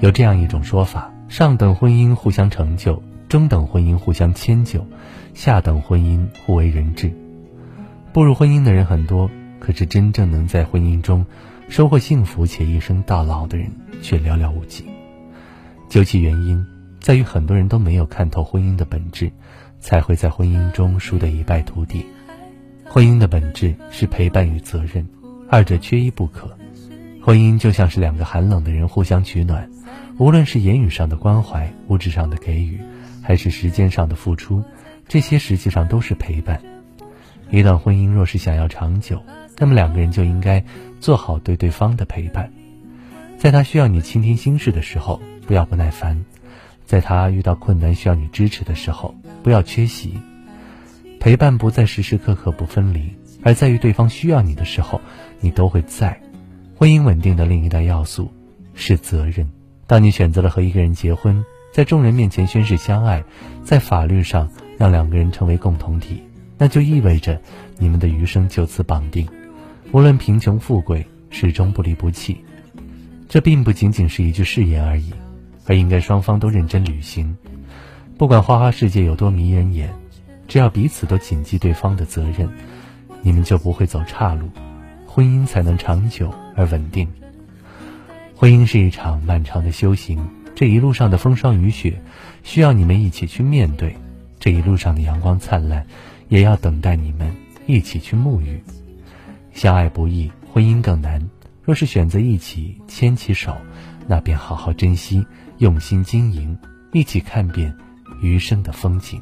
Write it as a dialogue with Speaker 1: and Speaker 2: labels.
Speaker 1: 有这样一种说法：上等婚姻互相成就，中等婚姻互相迁就，下等婚姻互为人质。步入婚姻的人很多，可是真正能在婚姻中收获幸福且一生到老的人却寥寥无几。究其原因，在于很多人都没有看透婚姻的本质，才会在婚姻中输得一败涂地。婚姻的本质是陪伴与责任，二者缺一不可。婚姻就像是两个寒冷的人互相取暖，无论是言语上的关怀、物质上的给予，还是时间上的付出，这些实际上都是陪伴。一段婚姻若是想要长久，那么两个人就应该做好对对方的陪伴。在他需要你倾听心事的时候，不要不耐烦；在他遇到困难需要你支持的时候，不要缺席。陪伴不在时时刻刻不分离，而在于对方需要你的时候，你都会在。婚姻稳定的另一大要素是责任。当你选择了和一个人结婚，在众人面前宣誓相爱，在法律上让两个人成为共同体。那就意味着你们的余生就此绑定，无论贫穷富贵，始终不离不弃。这并不仅仅是一句誓言而已，而应该双方都认真履行。不管花花世界有多迷人眼，只要彼此都谨记对方的责任，你们就不会走岔路，婚姻才能长久而稳定。婚姻是一场漫长的修行，这一路上的风霜雨雪，需要你们一起去面对；这一路上的阳光灿烂。也要等待你们一起去沐浴。相爱不易，婚姻更难。若是选择一起牵起手，那便好好珍惜，用心经营，一起看遍余生的风景。